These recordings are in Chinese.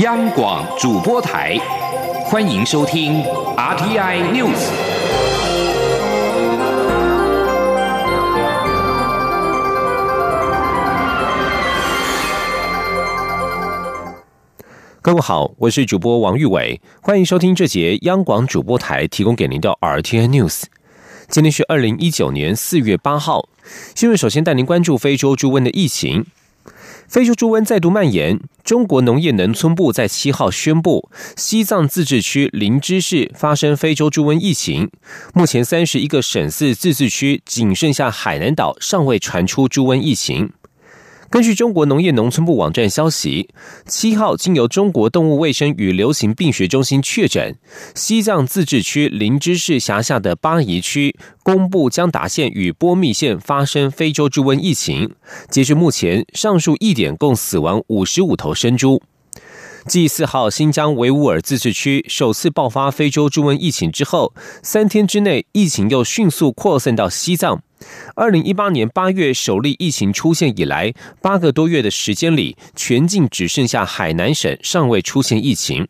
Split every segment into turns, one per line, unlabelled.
央广主播台，欢迎收听 RTI News。
各位好，我是主播王玉伟，欢迎收听这节央广主播台提供给您的 RTI News。今天是二零一九年四月八号，新闻首先带您关注非洲猪瘟的疫情。非洲猪瘟再度蔓延，中国农业农村部在七号宣布，西藏自治区林芝市发生非洲猪瘟疫情。目前三十一个省市自治区，仅剩下海南岛尚未传出猪瘟疫情。根据中国农业农村部网站消息，七号经由中国动物卫生与流行病学中心确诊，西藏自治区林芝市辖下的巴宜区、公布江达县与波密县发生非洲猪瘟疫情。截至目前，上述一点共死亡五十五头生猪。继四号新疆维吾尔自治区首次爆发非洲猪瘟疫情之后，三天之内疫情又迅速扩散到西藏。二零一八年八月首例疫情出现以来，八个多月的时间里，全境只剩下海南省尚未出现疫情。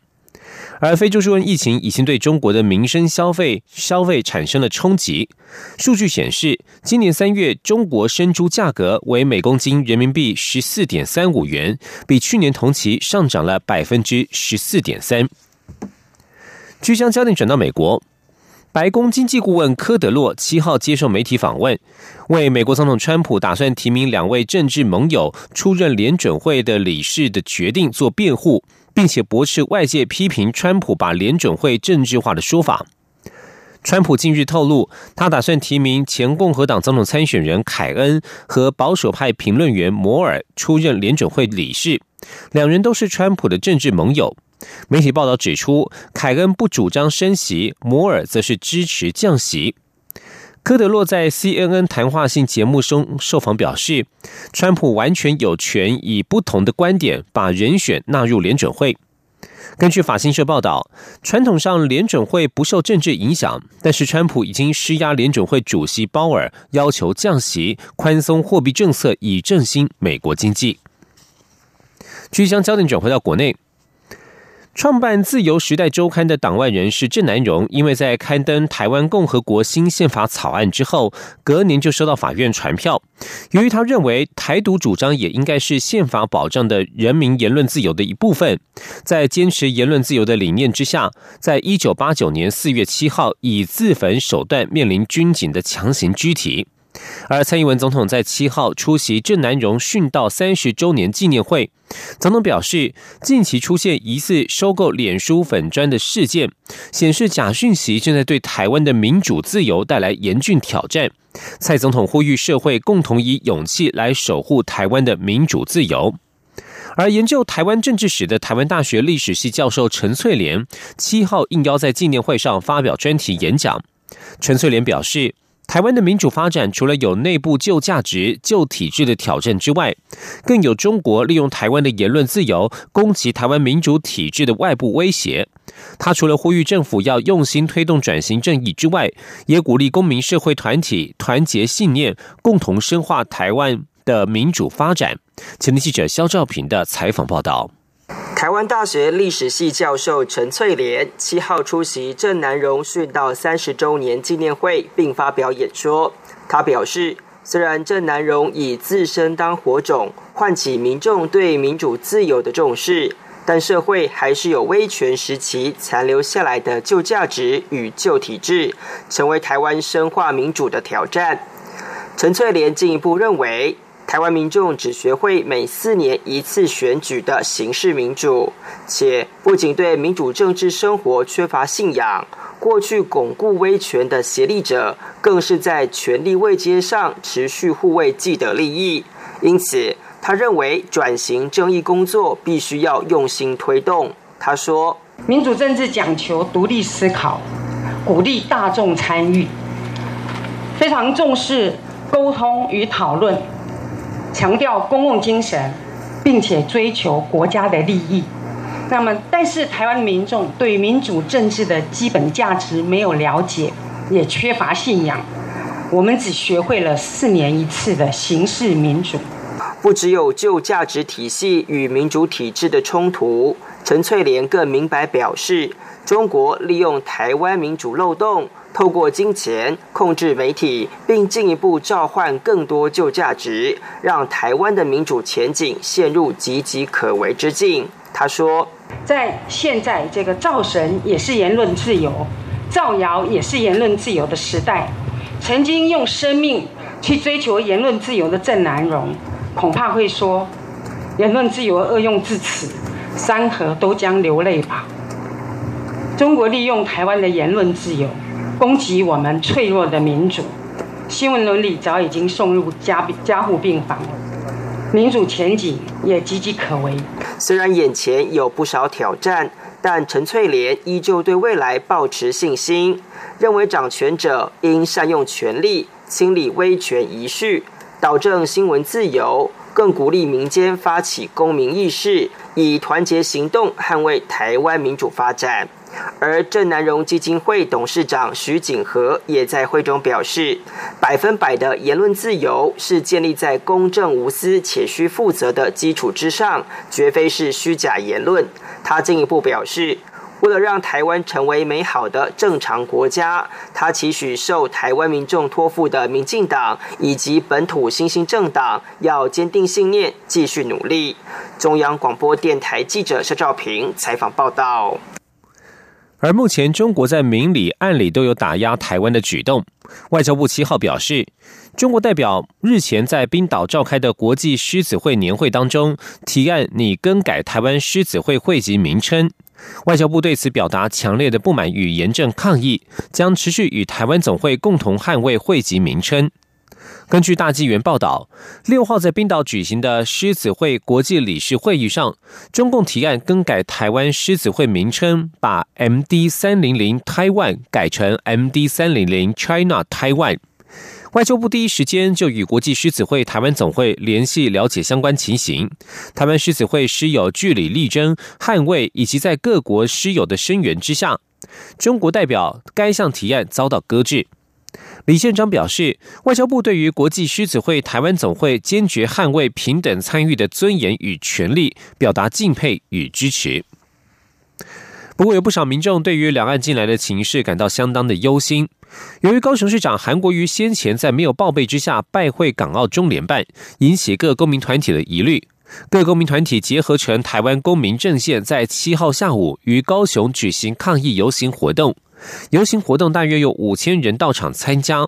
而非洲猪瘟疫情已经对中国的民生消费消费产生了冲击。数据显示，今年三月中国生猪价格为每公斤人民币十四点三五元，比去年同期上涨了百分之十四点三。据将焦点转到美国。白宫经济顾问科德洛七号接受媒体访问，为美国总统川普打算提名两位政治盟友出任联准会的理事的决定做辩护，并且驳斥外界批评川普把联准会政治化的说法。川普近日透露，他打算提名前共和党总统参选人凯恩和保守派评论员摩尔出任联准会理事，两人都是川普的政治盟友。媒体报道指出，凯恩不主张升息，摩尔则是支持降息。科德洛在 CNN 谈话性节目中受访表示，川普完全有权以不同的观点把人选纳入联准会。根据法新社报道，传统上联准会不受政治影响，但是川普已经施压联准会主席鲍尔，要求降息、宽松货币政策，以振兴美国经济。继续将焦点转回到国内。创办《自由时代周刊》的党外人士郑南荣，因为在刊登《台湾共和国新宪法》草案之后，隔年就收到法院传票。由于他认为台独主张也应该是宪法保障的人民言论自由的一部分，在坚持言论自由的理念之下，在一九八九年四月七号以自焚手段面临军警的强行拘提。而蔡英文总统在七号出席郑南荣殉道三十周年纪念会，总统表示，近期出现疑似收购脸书粉砖的事件，显示假讯息正在对台湾的民主自由带来严峻挑战。蔡总统呼吁社会共同以勇气来守护台湾的民主自由。而研究台湾政治史的台湾大学历史系教授陈翠莲，七号应邀在纪念会上发表专题演讲。陈翠莲表示。台湾的民主发展，除了有内部旧价值、旧体制的挑战之外，更有中国利用台湾的言论自由攻击台湾民主体制的外部威胁。他除了呼吁政府要用心推动转型正义之外，也鼓励公民社会团体团结信念，共同深化台湾的民主发展。前天记者肖兆平的采访报道。
台湾大学历史系教授陈翠莲七号出席郑南荣殉道三十周年纪念会，并发表演说。他表示，虽然郑南荣以自身当火种，唤起民众对民主自由的重视，但社会还是有威权时期残留下来的旧价值与旧体制，成为台湾深化民主的挑战。陈翠莲进一步认为。台湾民众只学会每四年一次选举的形式民主，且不仅对民主政治生活缺乏信仰，过去巩固威权的协力者，更是在权力位阶上持续护卫既得利益。因此，他认为转型正义工作必须要用心推动。他说：“民主政治讲求独立思考，鼓励大众参与，非常重视沟通与讨论。”强调公共精神，并且追求国家的利益。那么，但是台湾民众对民主政治的基本价值没有了解，也缺乏信仰。我们只学会了四年一次的形式民主。不只有旧价值体系与民主体制的冲突，陈翠莲更明白表示，中国利用台湾民主漏洞，透过金钱控制媒体，并进一步召唤更多旧价值，让台湾的民主前景陷入岌岌可危之境。他说，
在现在这个造神也是言论自由，造谣也是言论自由的时代，曾经用生命去追求言论自由的郑南荣。恐怕会说，言论自由恶用至此，山河都将流泪吧。中国利用台湾的言论自由，攻击我们脆弱的民主，新闻伦理早已经送入加加护病房，民主前景也岌岌可危。
虽然眼前有不少挑战，但陈翠莲依旧对未来保持信心，认为掌权者应善用权力，清理威权遗绪。导正新闻自由，更鼓励民间发起公民意识，以团结行动捍卫台湾民主发展。而郑南荣基金会董事长徐景和也在会中表示，百分百的言论自由是建立在公正无私且需负责的基础之上，绝非是虚假言论。他进一步表示。为了让台湾成为美好的正常国家，他期许受台湾民众托付的民进党以及本土新兴政党要坚定信念，继续努力。中央广播电台记者肖兆平采访报道。
而目前，中国在明里暗里都有打压台湾的举动。外交部七号表示，中国代表日前在冰岛召开的国际狮子会年会当中，提案拟更改台湾狮子会会籍名称。外交部对此表达强烈的不满与严正抗议，将持续与台湾总会共同捍卫会籍名称。根据大纪元报道，六号在冰岛举行的狮子会国际理事会议上，中共提案更改台湾狮子会名称，把 MD 三零零 Taiwan 改成 MD 三零零 China Taiwan。外交部第一时间就与国际狮子会台湾总会联系了解相关情形。台湾狮子会狮友据理力争、捍卫以及在各国狮友的声援之下，中国代表该项提案遭到搁置。李县长表示，外交部对于国际狮子会台湾总会坚决捍卫平等参与的尊严与权利，表达敬佩与支持。不过，有不少民众对于两岸近来的情势感到相当的忧心。由于高雄市长韩国瑜先前在没有报备之下拜会港澳中联办，引起各公民团体的疑虑。各公民团体结合成台湾公民阵线，在七号下午于高雄举行抗议游行活动。游行活动大约有五千人到场参加。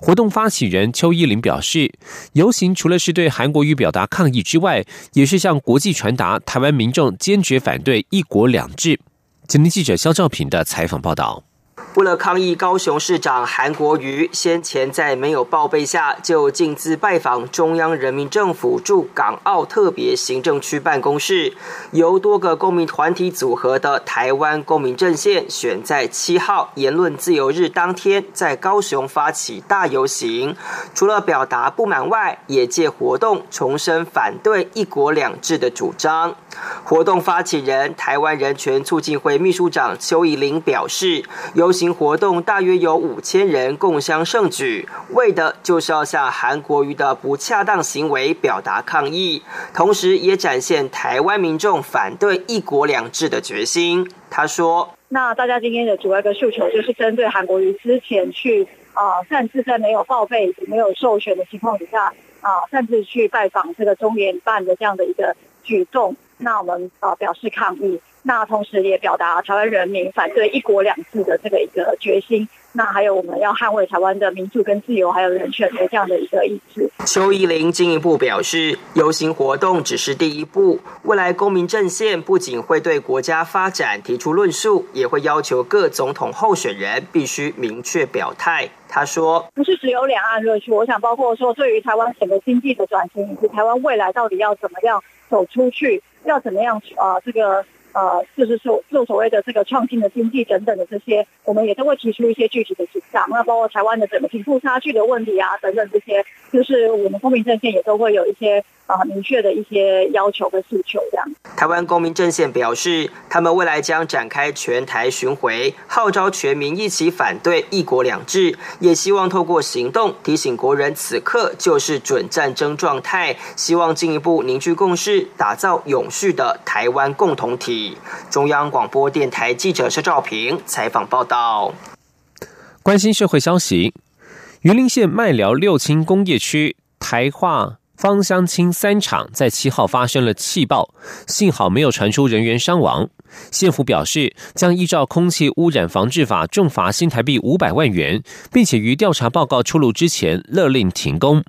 活动发起人邱依林表示，游行除了是对韩国瑜表达抗议之外，也是向国际传达台湾民众坚决反对一国两制。今天记者肖兆平的采访报道。
为了抗议高雄市长韩国瑜先前在没有报备下就径自拜访中央人民政府驻港澳特别行政区办公室，由多个公民团体组合的台湾公民阵线选在七号言论自由日当天在高雄发起大游行，除了表达不满外，也借活动重申反对一国两制的主张。活动发起人台湾人权促进会秘书长邱以玲表示，游行。活动大约有五千人共襄盛举，为的就是要向韩国瑜的不恰当行为表达抗议，同时也展现台湾民众反对一国两制的决心。他说：“那大家今天的主要一个诉求，就是针对韩国瑜之前去啊擅自在没有报备、没有授权的情况底下啊擅自去拜访这个中联办的这样的一个举动，那我们啊表示抗议。”那同时也表达台湾人民反对一国两制的这个一个决心。那还有我们要捍卫台湾的民主跟自由，还有人权的这样的一个意志。邱依玲进一步表示，游行活动只是第一步，未来公民阵线不仅会对国家发展提出论述，也会要求各总统候选人必须明确表态。他说：“不是只有两岸热区，我想包括说对于台湾整个经济的转型，以及台湾未来到底要怎么样走出去，要怎么样啊这个。”呃，就是所做所谓的这个创新的经济等等的这些，我们也都会提出一些具体的主张。那包括台湾的整个贫富差距的问题啊，等等这些，就是我们公民阵线也都会有一些
啊明确的一些要求和诉求。这样，
台湾公民阵线表示，他们未来将展开全台巡回，号召全民一起反对“一国两制”，也希望透过行动提醒国人，此刻就是准战争状态，希望进一步凝聚共识，打造永续的台湾共同体。中央广播电台记者肖兆平采访报道。
关心社会消息，云林县麦寮六轻工业区台化芳香亲三厂在七号发生了气爆，幸好没有传出人员伤亡。县府表示，将依照空气污染防治法重罚新台币五百万元，并且于调查报告出炉之前勒令停工。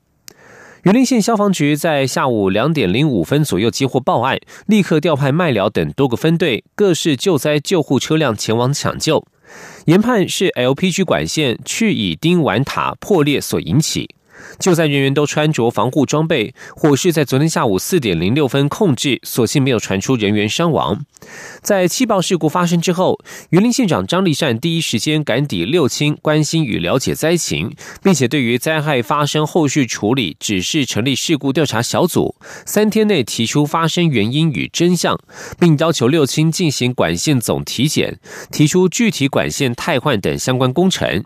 云林县消防局在下午两点零五分左右接获报案，立刻调派麦寮等多个分队、各式救灾救护车辆前往抢救。研判是 LPG 管线去乙丁烷塔破裂所引起。救灾人员都穿着防护装备，火势在昨天下午四点零六分控制，所幸没有传出人员伤亡。在气爆事故发生之后，云林县长张立善第一时间赶抵六轻，关心与了解灾情，并且对于灾害发生后续处理，指示成立事故调查小组，三天内提出发生原因与真相，并要求六轻进行管线总体检，提出具体管线汰换等相关工程。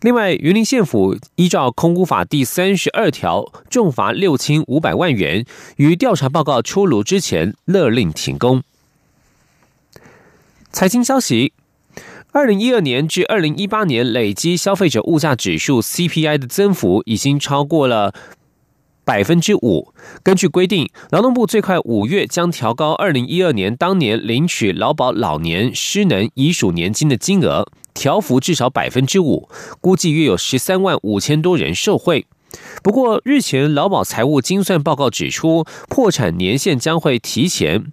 另外，云林县府依照空污法第三十二条，重罚六千五百万元，于调查报告出炉之前勒令停工。财经消息：二零一二年至二零一八年累积消费者物价指数 CPI 的增幅已经超过了百分之五。根据规定，劳动部最快五月将调高二零一二年当年领取劳保老年失能遗属年金的金额。调幅至少百分之五，估计约有十三万五千多人受惠。不过，日前劳保财务精算报告指出，破产年限将会提前，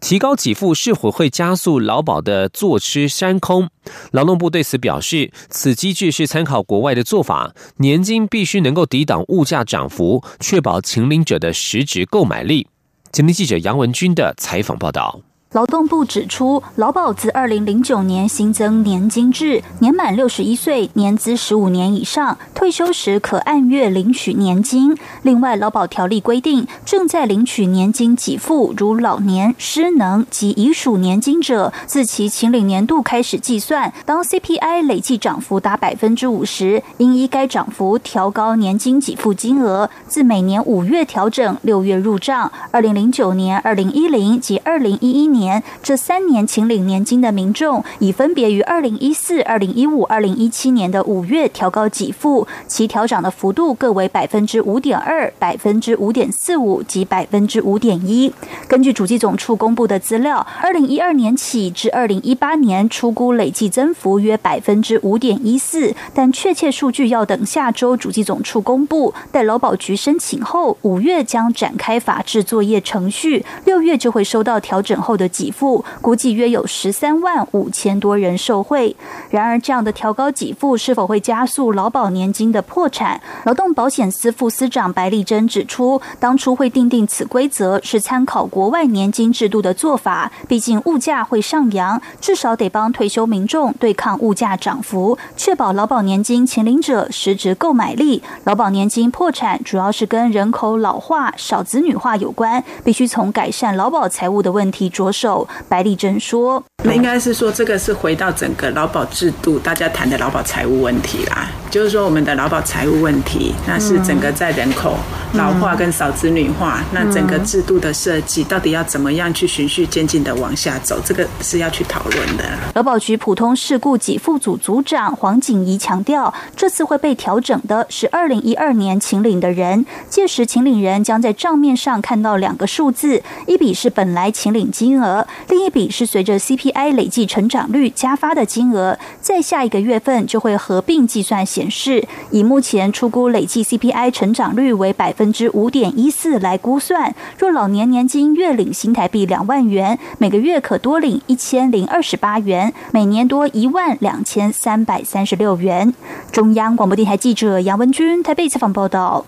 提高给付是否会加速劳保的坐吃山空？劳动部对此表示，此机制是参考国外的做法，年金必须能够抵挡物价涨幅，确保秦领者的实质购买力。今天记者杨文军的采访报道。
劳动部指出，劳保自二零零九年新增年金制，年满六十一岁、年资十五年以上，退休时可按月领取年金。另外，劳保条例规定，正在领取年金给付，如老年、失能及遗属年金者，自其请领年度开始计算，当 CPI 累计涨幅达百分之五十，应依该涨幅调高年金给付金额，自每年五月调整，六月入账。二零零九年、二零一零及二零一一年。年这三年请领年金的民众，已分别于二零一四、二零一五、二零一七年的五月调高给付，其调涨的幅度各为百分之五点二、百分之五点四五及百分之五点一。根据主计总处公布的资料，二零一二年起至二零一八年出估累计增幅约百分之五点一四，但确切数据要等下周主计总处公布。待劳保局申请后，五月将展开法制作业程序，六月就会收到调整后的。给付估计约有十三万五千多人受惠。然而，这样的调高给付是否会加速劳保年金的破产？劳动保险司副司长白丽珍指出，当初会定定此规则是参考国外年金制度的做法。毕竟物价会上扬，至少得帮退休民众对抗物价涨幅，确保劳保年金前领者实质购买力。劳保年金破产主要是跟人口老化、少子女化有关，必须从改善劳保财务的问题着手。手白丽珍说：“
应该是说，这个是回到整个劳保制度，大家谈的劳保财务问题啦。就是说，我们的劳保财务问题，那是整个在人口老化跟少子女化，那整个制度的设计，到底要怎么样去循序渐进的往下走，这个是要去讨论的。”
劳保局普通事故给付组组长黄景怡强调，这次会被调整的是二零一二年请领的人，届时请领人将在账面上看到两个数字，一笔是本来请领金额。另一笔是随着 CPI 累计成长率加发的金额，在下一个月份就会合并计算显示。以目前出估累计 CPI 成长率为百分之五点一四来估算，若老年年金月领新台币两万元，每个月可多领一千零二十八元，每年多一万两千三百三十六元。中央广播电台记者杨文君台北采访报道。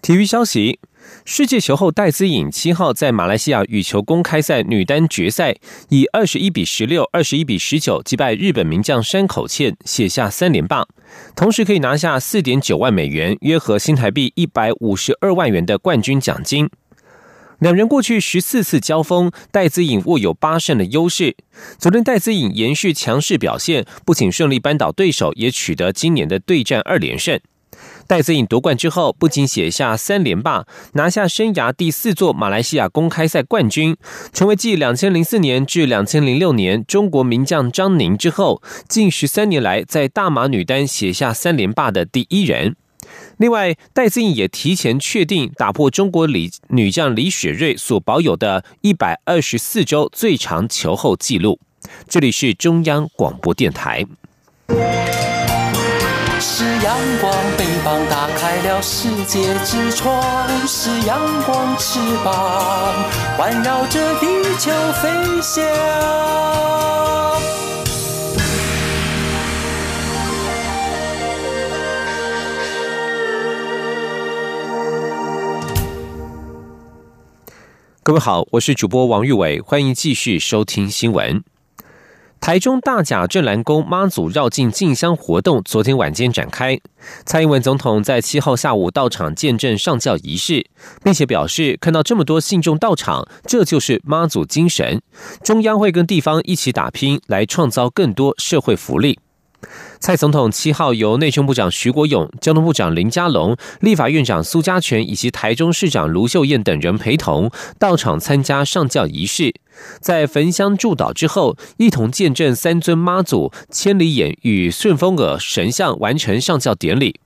体育消息：世界球后戴资颖七号在马来西亚羽球公开赛女单决赛，以二十一比十六、二十一比十九击败日本名将山口茜，写下三连霸，同时可以拿下四点九万美元（约合新台币一百五十二万元）的冠军奖金。两人过去十四次交锋，戴资颖握有八胜的优势。昨天，戴资颖延续强势表现，不仅顺利扳倒对手，也取得今年的对战二连胜。戴资颖夺冠之后，不仅写下三连霸，拿下生涯第四座马来西亚公开赛冠军，成为继两千零四年至两千零六年中国名将张宁之后，近十三年来在大马女单写下三连霸的第一人。另外，戴资颖也提前确定打破中国李女将李雪芮所保有的一百二十四周最长球后纪录。这里是中央广播电台。阳光，翅膀打开了世界之窗；是阳光，翅膀环绕着地球飞翔。各位好，我是主播王玉伟，欢迎继续收听新闻。台中大甲镇澜宫妈祖绕境进香活动昨天晚间展开，蔡英文总统在七号下午到场见证上教仪式，并且表示看到这么多信众到场，这就是妈祖精神，中央会跟地方一起打拼，来创造更多社会福利。蔡总统七号由内政部长徐国勇、交通部长林佳龙、立法院长苏家全以及台中市长卢秀燕等人陪同到场参加上教仪式，在焚香祝祷之后，一同见证三尊妈祖、千里眼与顺风耳神像完成上教典礼。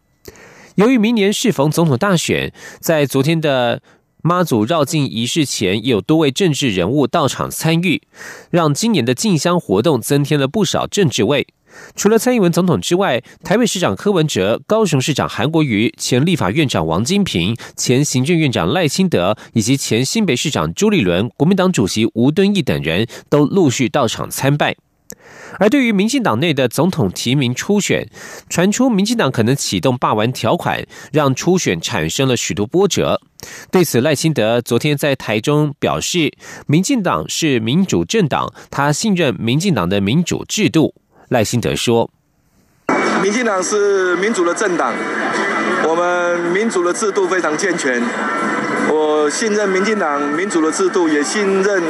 由于明年适逢总统大选，在昨天的妈祖绕境仪式前，有多位政治人物到场参与，让今年的进香活动增添了不少政治味。除了蔡英文总统之外，台北市长柯文哲、高雄市长韩国瑜、前立法院长王金平、前行政院长赖清德以及前新北市长朱立伦、国民党主席吴敦义等人都陆续到场参拜。而对于民进党内的总统提名初选，传出民进党可能启动罢完条款，让初选产生了许多波折。对此，赖清德昨天在台中表示，民进党是民主政党，他信任民进党的民主制度。赖新德说：“
民进党是民主的政党，我们民主的制度非常健全。我信任民进党民主的制度，也信任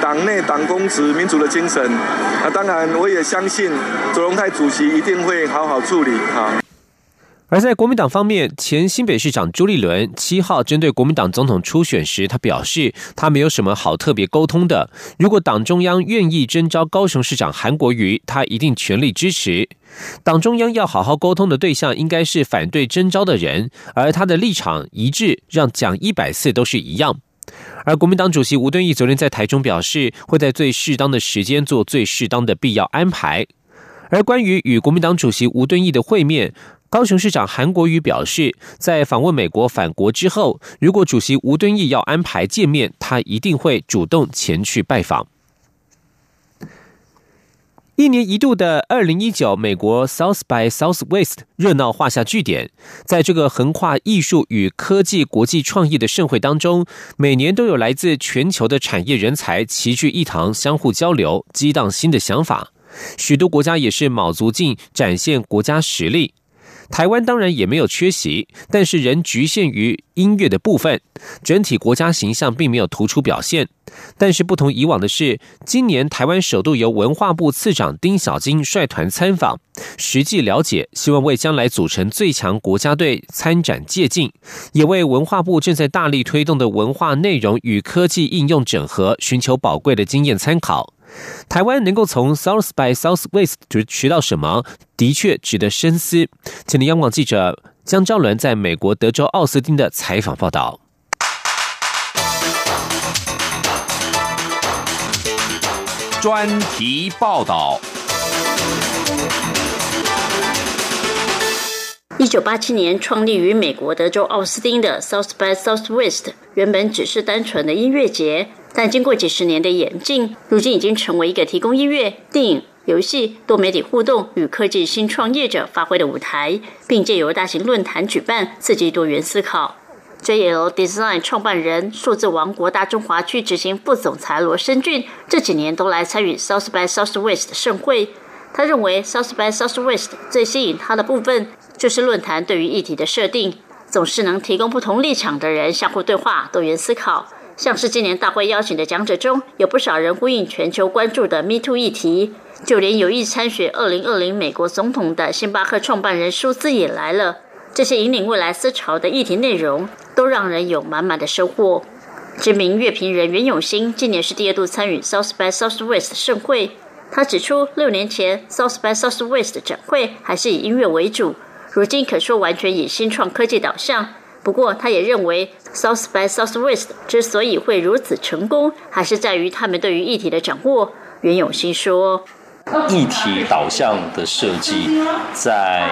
党内党公职民主的精神。那当然，我也相信卓荣泰主席一定会好好处理。”哈。
而在国民党方面，前新北市长朱立伦七号针对国民党总统初选时，他表示他没有什么好特别沟通的。如果党中央愿意征召高雄市长韩国瑜，他一定全力支持。党中央要好好沟通的对象应该是反对征召的人，而他的立场一致，让讲一百次都是一样。而国民党主席吴敦义昨天在台中表示，会在最适当的时间做最适当的必要安排。而关于与国民党主席吴敦义的会面，高雄市长韩国瑜表示，在访问美国返国之后，如果主席吴敦义要安排见面，他一定会主动前去拜访。一年一度的二零一九美国 South by Southwest 热闹画下句点。在这个横跨艺术与科技、国际创意的盛会当中，每年都有来自全球的产业人才齐聚一堂，相互交流，激荡新的想法。许多国家也是卯足劲展现国家实力。台湾当然也没有缺席，但是仍局限于音乐的部分，整体国家形象并没有突出表现。但是不同以往的是，今年台湾首度由文化部次长丁小金率团参访，实际了解，希望为将来组成最强国家队参展借鉴，也为文化部正在大力推动的文化内容与科技应用整合寻求宝贵的经验参考。台湾能够从 South by Southwest 学到什么，的确值得深思。请听央广记者江昭伦在美国德州奥斯汀的采访报道。
专题报道。
一九八七年创立于美国德州奥斯汀的 South by Southwest，原本只是单纯的音乐节。但经过几十年的演进，如今已经成为一个提供音乐、电影、游戏、多媒体互动与科技新创业者发挥的舞台，并借由大型论坛举办，刺激多元思考。JL Design 创办人、数字王国大中华区执行副总裁罗生俊这几年都来参与 South by Southwest 的盛会。他认为 South by Southwest 最吸引他的部分，就是论坛对于议题的设定，总是能提供不同立场的人相互对话、多元思考。像是今年大会邀请的讲者中，有不少人呼应全球关注的 Me Too 议题，就连有意参选2020美国总统的星巴克创办人舒兹也来了。这些引领未来思潮的议题内容。都让人有满满的收获。知名乐评人袁永新今年是第二度参与 South by Southwest 盛会。他指出，六年前 South by Southwest 展会还是以音乐为主，如今可说完全以新创科技导向。不过，他也认为 South by Southwest 之所以会如此成功，还是在于他们对于议题的掌握。袁永新说。
议题导向的设计，在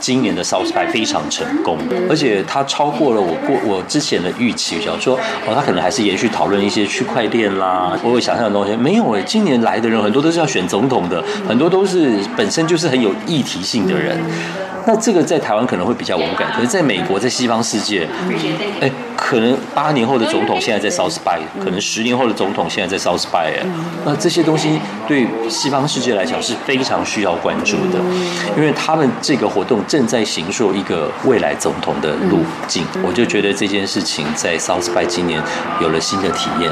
今年的 South by 非常成功，而且它超过了我过我之前的预期。想说哦，他可能还是延续讨论一些区块链啦，我有想象的东西。没有诶，今年来的人很多都是要选总统的，很多都是本身就是很有议题性的人。那这个在台湾可能会比较无感，可是在美国，在西方世界，哎，可能八年后的总统现在在 South by，可能十年后的总统现在在 South by，哎，那这些东西对西方世界来讲是非常需要关注的，因为他们这个活动正在形塑一个未来总统的路径。我就觉得这件事情在 South by 今年有了新的体验。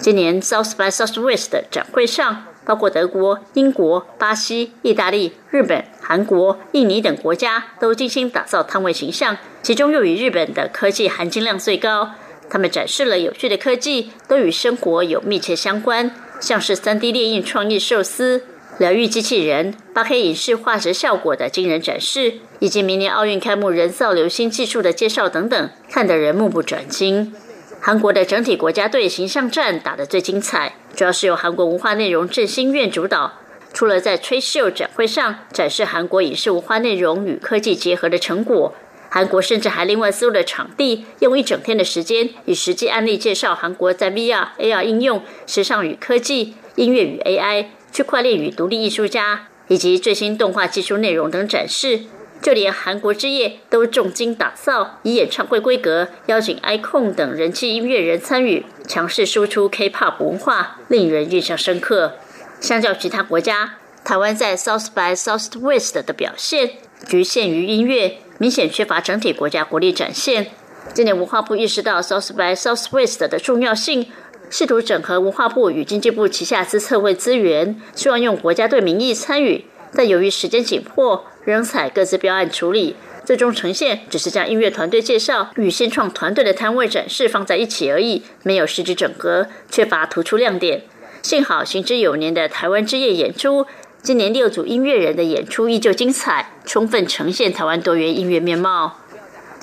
今年 South by Southwest 的展会上。包括德国、英国、巴西、意大利、日本、韩国、印尼等国家都精心打造摊位形象，其中又以日本的科技含金量最高。他们展示了有趣的科技，都与生活有密切相关，像是 3D 列印创意寿司、疗愈机器人、8K 影视画质效果的惊人展示，以及明年奥运开幕人造流星技术的介绍等等，看得人目不转睛。韩国的整体国家队形象战打得最精彩，主要是由韩国文化内容振兴院主导。除了在吹秀展会上展示韩国影视文化内容与科技结合的成果，韩国甚至还另外租了场地，用一整天的时间，以实际案例介绍韩国在 VR、AR 应用、时尚与科技、音乐与 AI、区块链与独立艺术家，以及最新动画技术内容等展示。就连韩国之夜都重金打造，以演唱会规格邀请 icon 等人气音乐人参与，强势输出 K-pop 文化，令人印象深刻。相较其他国家，台湾在 South by Southwest 的表现局限于音乐，明显缺乏整体国家国力展现。今年文化部意识到 South by Southwest 的重要性，试图整合文化部与经济部旗下资策会资源，希望用国家队名义参与，但由于时间紧迫。仍采各自标案处理，最终呈现只是将音乐团队介绍与新创团队的摊位展示放在一起而已，没有实质整合，缺乏突出亮点。幸好行之有年的台湾之夜演出，今年六组音乐人的演出依旧精彩，充分呈现台湾多元音乐面貌。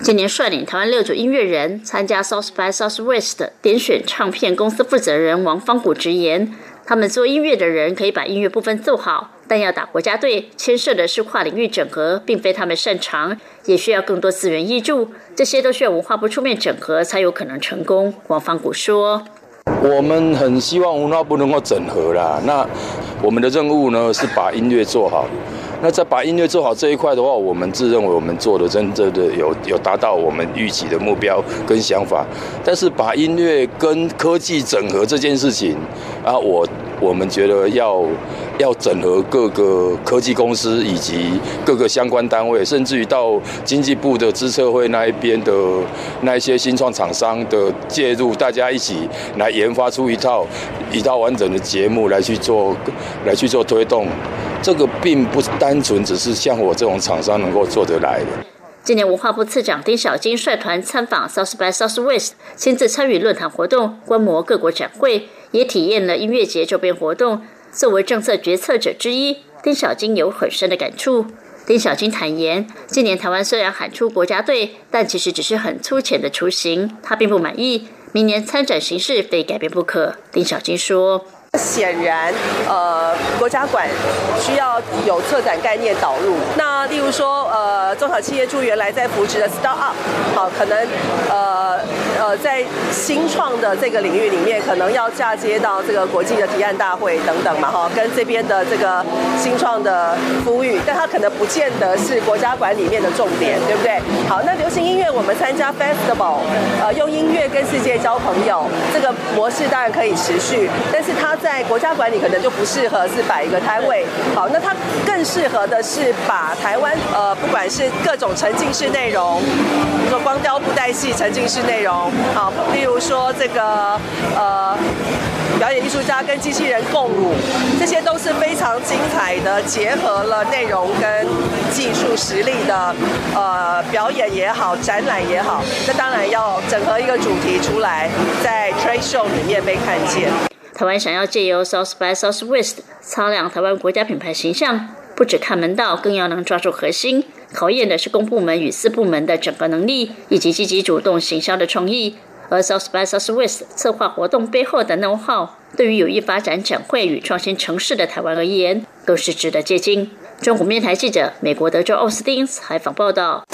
今年率领台湾六组音乐人参加 South by Southwest 点选唱片公司负责人王方谷直言，他们做音乐的人可以把音乐部分做好。但要打国家队，牵涉的是跨领域整合，并非他们擅长，也需要更多资源挹注，这些都需要文化部出面整合，才有可能成功。王方谷说：“
我们很希望文化部能够整合啦。那我们的任务呢，是把音乐做好。那在把音乐做好这一块的话，我们自认为我们做的真正的有有达到我们预期的目标跟想法。但是把音乐跟科技整合这件事情，啊，我。”我们觉得要要整合各个科技公司以及各个相关单位，甚至于到经济部的资策会那一边的那一些新创厂商的介入，大家一起来研发出一套一套完整的节目来去做来去做推动。这个并不单纯只是像我这种厂商能够做得来的。
今年文化部次长丁小金率团参访 South by Southwest，亲自参与论坛活动，观摩各国展会。也体验了音乐节周边活动。作为政策决策者之一，丁小金有很深的感触。丁小金坦言，今年台湾虽然喊出国家队，但其实只是很粗浅的雏形，他并不满意。明年参展形式非改变不可。丁小金说。
显然，呃，国家馆需要有策展概念导入。那例如说，呃，中小企业驻原来在扶植的 start up，好，可能呃呃在新创的这个领域里面，可能要嫁接到这个国际的提案大会等等嘛，哈，跟这边的这个新创的呼吁，但它可能不见得是国家馆里面的重点，对不对？好，那流行音乐我们参加 festival，呃，用音乐跟世界交朋友，这个模式当然可以持续，但是它在国家管理可能就不适合是摆一个摊位。好，那它更适合的是把台湾呃，不管是各种沉浸式内容，比如说光雕布袋戏沉浸式内容，好，例如说这个呃。表演艺术家跟机器人共舞，这些都是非常精彩的，结合了内容跟技术实力的呃表演也好，展览也好，那当然要整合一个主题出来，在 trade show 里面被看见。
台湾想要借由 South by Southwest 擦亮台湾国家品牌形象，不只看门道，更要能抓住核心，考验的是公部门与私部门的整合能力，以及积极主动行销的创意。而 South by Southwest 策划活动背后的 know how，对于有意发展展会与创新城市的台湾而言，更是值得借鉴。中国面台记者美国德州奥斯汀采访报道。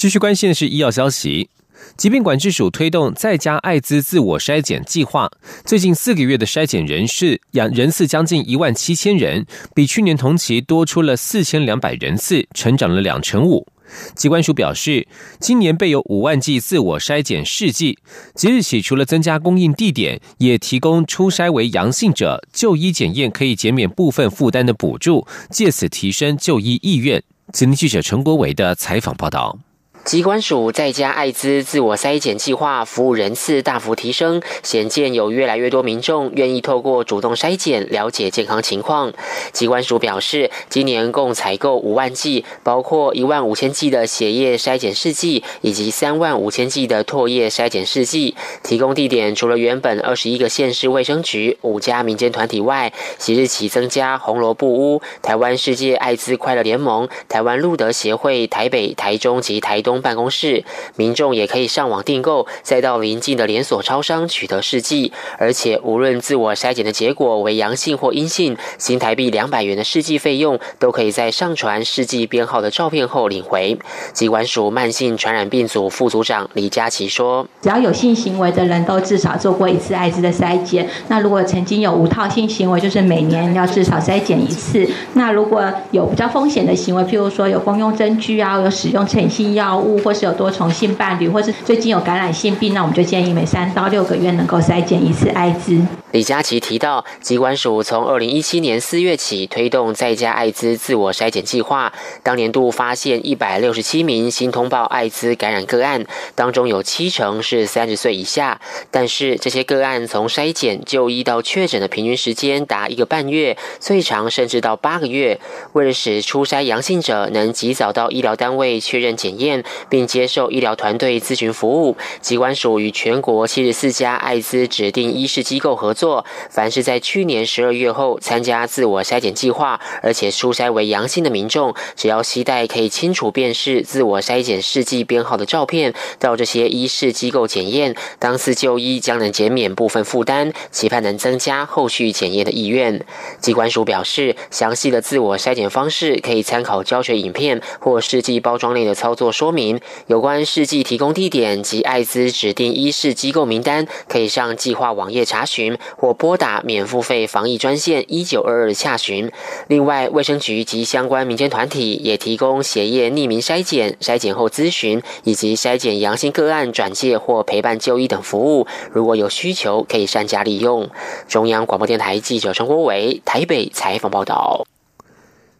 继续关心的是医药消息。疾病管制署推动在家艾滋自我筛检计划，最近四个月的筛检人士人人次将近一万七千人，比去年同期多出了四千两百人次，成长了两成五。机关署表示，今年备有五万剂自我筛检试剂，即日起除了增加供应地点，也提供初筛为阳性者就医检验可以减免部分负担的补助，借此提升就医意愿。今天记者陈国伟的采访报道。
机关署在家艾滋自我筛检计划服务人次大幅提升，显见有越来越多民众愿意透过主动筛检了解健康情况。机关署表示，今年共采购五万剂，包括一万五千剂的血液筛检试剂以及三万五千剂的唾液筛检试剂。提供地点除了原本二十一个县市卫生局、五家民间团体外，即日起增加红萝卜屋、台湾世界艾滋快乐联盟、台湾路德协会台北、台中及台东。办公室，民众也可以上网订购，再到邻近的连锁超商取得试剂。而且，无论自我筛检的结果为阳性或阴性，新台币两百元的试剂费用，都可以在上传试剂编号的照片后领回。机关署慢性传染病组副组长李佳琪说：“
只要有性行为的人都至少做过一次艾滋的筛检。那如果曾经有无套性行为，就是每年要至少筛检一次。那如果有比较风险的行为，譬如说有公用针具啊，有使用成性药。”物或是有多重性伴侣，或是最近有感染性病，那我们就建议每三到六个月能够筛检一次艾滋。
李佳琦提到，疾管署从二零一七年四月起推动在家艾滋自我筛检计划，当年度发现一百六十七名新通报艾滋感染个案，当中有七成是三十岁以下。但是这些个案从筛检就医到确诊的平均时间达一个半月，最长甚至到八个月。为了使初筛阳性者能及早到医疗单位确认检验，并接受医疗团队咨询服务，机关署与全国七十四家艾滋指定医事机构合作。凡是在去年十二月后参加自我筛检计划，而且初筛为阳性的民众，只要携带可以清楚辨识自我筛检试剂编号的照片，到这些医事机构检验，当次就医将能减免部分负担，期盼能增加后续检验的意愿。机关署表示，详细的自我筛检方式可以参考教学影片或试剂包装内的操作说明。有关试剂提供地点及艾滋指定医事机构名单，可以上计划网页查询。或拨打免付费防疫专线一九二二洽询。另外，卫生局及相关民间团体也提供血液匿名筛检、筛检后咨询以及筛检阳性个案转介或陪伴就医等服务。如果有需求，可以善加利用。中央广播电台记者陈国伟台北采访报道。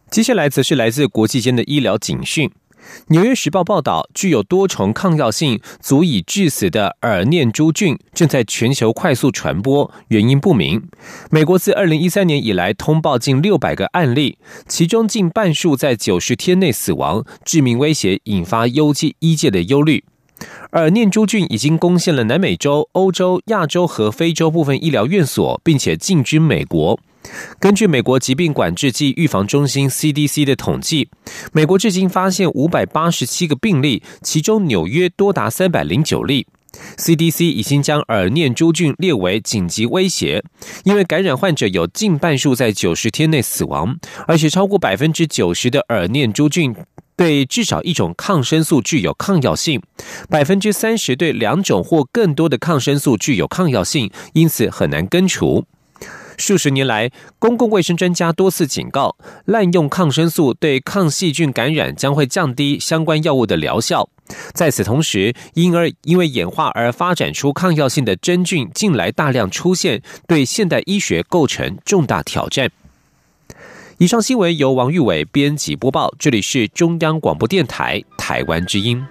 接下来则是来自国际间的医疗警讯。《纽约时报》报道，具有多重抗药性、足以致死的耳念珠菌正在全球快速传播，原因不明。美国自二零一三年以来通报近六百个案例，其中近半数在九十天内死亡，致命威胁引发优界医界的忧虑。耳念珠菌已经攻陷了南美洲、欧洲、亚洲和非洲部分医疗院所，并且进军美国。根据美国疾病管制及预防中心 （CDC） 的统计，美国至今发现五百八十七个病例，其中纽约多达三百零九例。CDC 已经将耳念珠菌列为紧急威胁，因为感染患者有近半数在九十天内死亡，而且超过百分之九十的耳念珠菌对至少一种抗生素具有抗药性，百分之三十对两种或更多的抗生素具有抗药性，因此很难根除。数十年来，公共卫生专家多次警告，滥用抗生素对抗细菌感染将会降低相关药物的疗效。在此同时，婴儿因为演化而发展出抗药性的真菌近来大量出现，对现代医学构成重大挑战。以上新闻由王玉伟编辑播报，这里是中央广播电台台湾之音。